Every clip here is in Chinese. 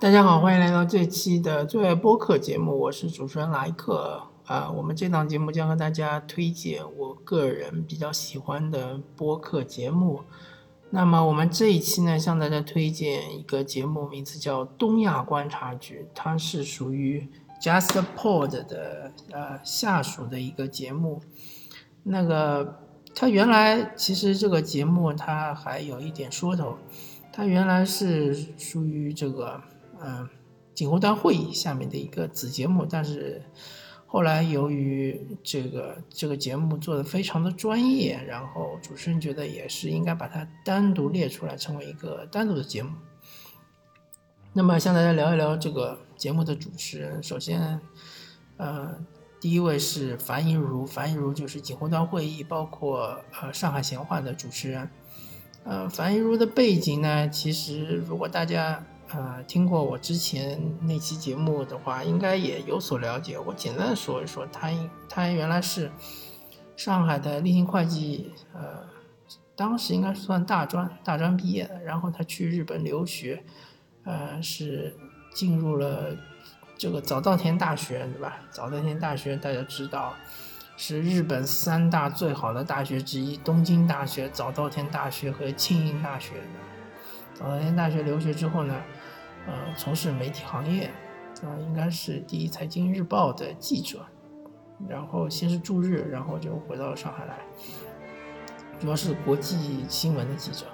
大家好，欢迎来到这期的最爱播客节目，我是主持人莱克。啊，我们这档节目将和大家推荐我个人比较喜欢的播客节目。那么我们这一期呢，向大家推荐一个节目，名字叫《东亚观察局》，它是属于 JustPod 的呃下属的一个节目。那个它原来其实这个节目它还有一点说头，它原来是属于这个。嗯，锦湖端会议下面的一个子节目，但是后来由于这个这个节目做的非常的专业，然后主持人觉得也是应该把它单独列出来，成为一个单独的节目。那么向大家聊一聊这个节目的主持人，首先，呃，第一位是樊一茹，樊一茹就是锦湖端会议，包括呃上海闲话的主持人。呃，樊一茹的背景呢，其实如果大家。呃，听过我之前那期节目的话，应该也有所了解。我简单说一说，他他原来是上海的立信会计，呃，当时应该是算大专大专毕业的。然后他去日本留学，呃，是进入了这个早稻田大学，对吧？早稻田大学大家知道是日本三大最好的大学之一，东京大学、早稻田大学和庆应大学。早稻田大学留学之后呢？呃，从事媒体行业，啊，应该是第一财经日报的记者，然后先是驻日，然后就回到上海来，主要是国际新闻的记者，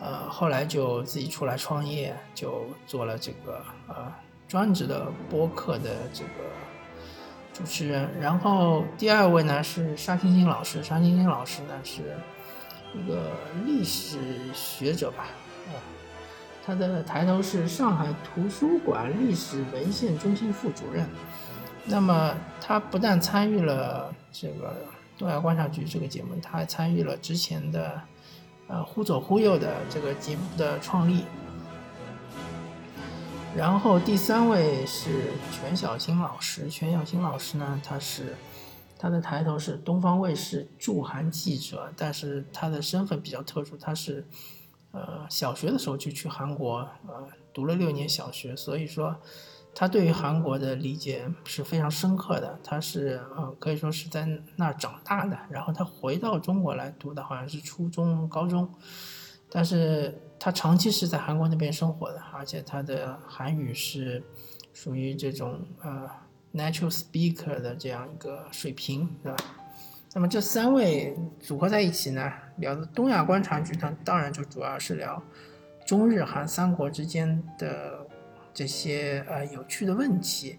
呃，后来就自己出来创业，就做了这个呃专职的播客的这个主持人。然后第二位呢是沙青青老师，沙青青老师呢是一个历史学者吧，啊。他的抬头是上海图书馆历史文献中心副主任。那么，他不但参与了这个东亚观察局这个节目，他还参与了之前的呃忽左忽右的这个节目的创立。然后第三位是全小新老师，全小新老师呢，他是他的抬头是东方卫视驻韩记者，但是他的身份比较特殊，他是。呃，小学的时候就去韩国，呃，读了六年小学，所以说他对于韩国的理解是非常深刻的。他是呃，可以说是在那儿长大的，然后他回到中国来读的好像是初中、高中，但是他长期是在韩国那边生活的，而且他的韩语是属于这种呃 natural speaker 的这样一个水平，对吧？那么这三位组合在一起呢，聊的东亚观察局，它当然就主要是聊中日韩三国之间的这些呃有趣的问题。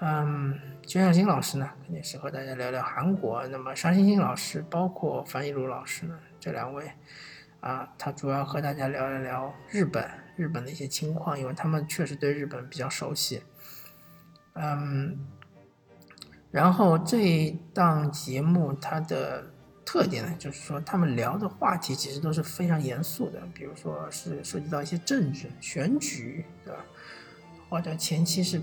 嗯，全小新老师呢，肯定是和大家聊聊韩国。那么沙欣欣老师，包括樊一茹老师呢，这两位啊，他主要和大家聊一聊日本，日本的一些情况，因为他们确实对日本比较熟悉。嗯。然后这一档节目它的特点呢，就是说他们聊的话题其实都是非常严肃的，比如说是涉及到一些政治选举，对吧？或者前期是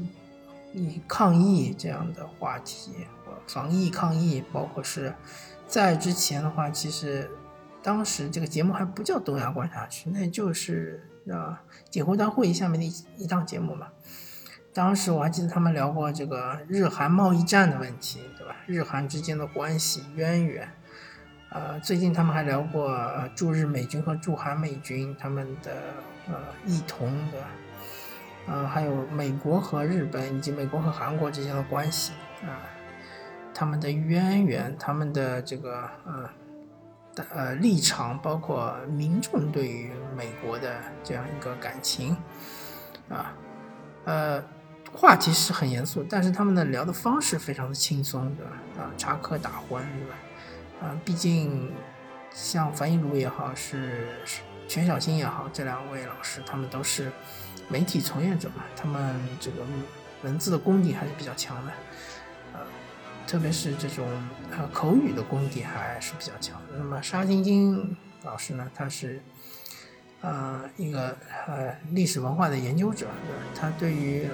以抗疫这样的话题，防疫抗疫，包括是在之前的话，其实当时这个节目还不叫东亚观察区，那就是啊锦湖端会下面的一一档节目嘛。当时我还记得他们聊过这个日韩贸易战的问题，对吧？日韩之间的关系渊源，呃，最近他们还聊过驻日美军和驻韩美军他们的呃异同，的？呃，还有美国和日本以及美国和韩国之间的关系啊，他们的渊源，他们的这个呃呃立场，包括民众对于美国的这样一个感情啊，呃。话题是很严肃，但是他们的聊的方式非常的轻松，对吧？啊，插科打诨，对吧？啊，毕竟像樊一茹也好，是全小新也好，这两位老师他们都是媒体从业者嘛，他们这个文字的功底还是比较强的，呃，特别是这种呃口语的功底还是比较强。那么沙晶晶老师呢，他是。呃，一个呃历史文化的研究者，他对于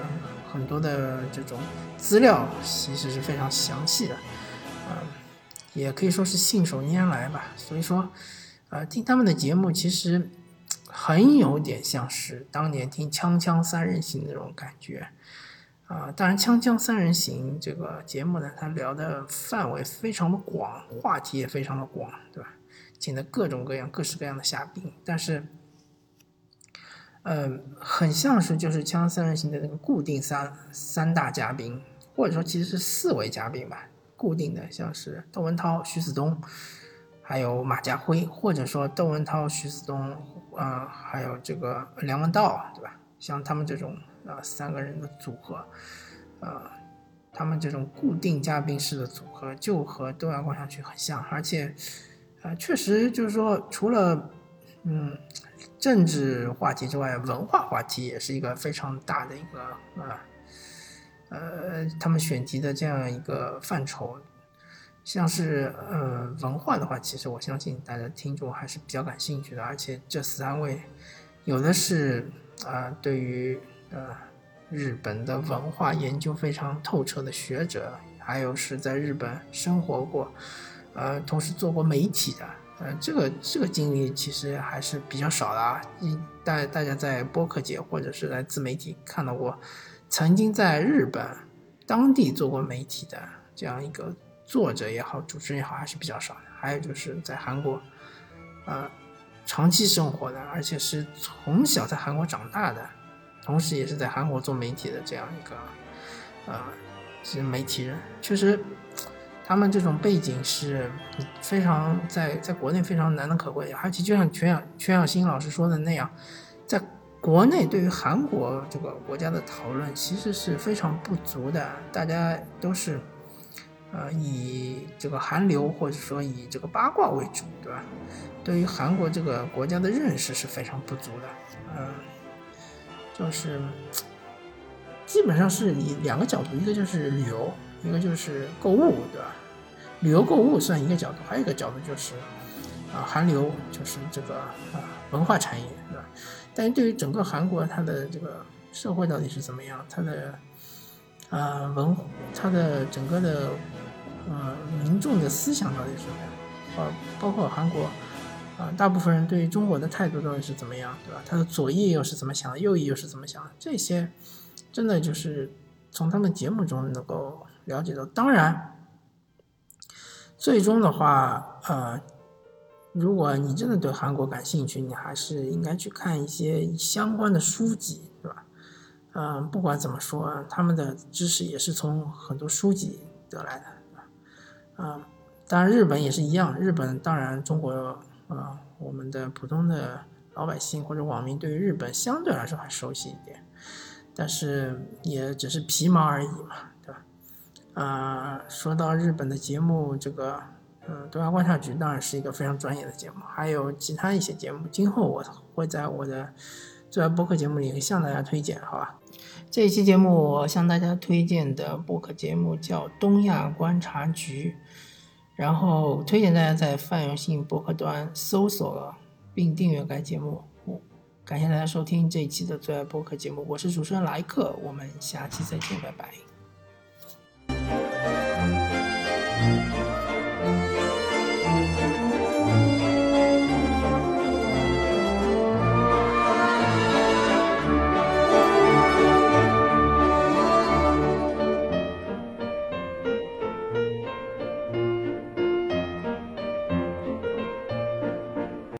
很多的这种资料其实是非常详细的，呃，也可以说是信手拈来吧。所以说，呃，听他们的节目其实很有点像是当年听《锵锵三人行》那种感觉。啊，当然，《锵锵三人行》这个节目呢，它聊的范围非常的广，话题也非常的广，对吧？请的各种各样、各式各样的嘉宾，但是，呃，很像是就是《锵锵三人行》的那个固定三三大嘉宾，或者说其实是四位嘉宾吧，固定的，像是窦文涛、徐子东，还有马家辉，或者说窦文涛、徐子东，啊，还有这个梁文道，对吧？像他们这种。啊，三个人的组合，呃，他们这种固定嘉宾式的组合就和《东亚观察局》很像，而且，啊，确实就是说，除了嗯政治话题之外，文化话题也是一个非常大的一个啊，呃他们选题的这样一个范畴。像是呃文化的话，其实我相信大家听众还是比较感兴趣的，而且这三位有的是啊，对于呃，日本的文化研究非常透彻的学者，还有是在日本生活过，呃，同时做过媒体的，呃，这个这个经历其实还是比较少的啊。大大家在播客界或者是在自媒体看到过，曾经在日本当地做过媒体的这样一个作者也好，主持人也好，还是比较少的。还有就是在韩国，呃，长期生活的，而且是从小在韩国长大的。同时，也是在韩国做媒体的这样一个，呃，是媒体人，确实，他们这种背景是非常在在国内非常难能可贵。而且，就像全小全小新老师说的那样，在国内对于韩国这个国家的讨论其实是非常不足的，大家都是，呃，以这个韩流或者说以这个八卦为主，对吧？对于韩国这个国家的认识是非常不足的，嗯。就是，基本上是以两个角度，一个就是旅游，一个就是购物，对吧？旅游购物算一个角度，还有一个角度就是，啊，韩流就是这个啊文化产业，对吧？但是对于整个韩国，它的这个社会到底是怎么样？它的啊文，它的整个的呃民众的思想到底是什么样？啊，包括韩国。啊，大部分人对于中国的态度到底是怎么样，对吧？他的左翼又是怎么想，右翼又是怎么想？这些真的就是从他们节目中能够了解到。当然，最终的话，呃，如果你真的对韩国感兴趣，你还是应该去看一些相关的书籍，对吧？嗯，不管怎么说，他们的知识也是从很多书籍得来的，对吧？嗯，当然日本也是一样，日本当然中国。啊，我们的普通的老百姓或者网民对于日本相对来说还熟悉一点，但是也只是皮毛而已嘛，对吧？啊，说到日本的节目，这个嗯，东亚观察局当然是一个非常专业的节目，还有其他一些节目，今后我会在我的最爱播客节目里向大家推荐，好吧？这一期节目我向大家推荐的播客节目叫东亚观察局。然后推荐大家在泛用性博客端搜索并订阅该节目。感谢大家收听这一期的最爱播客节目，我是主持人莱克，我们下期再见，拜拜。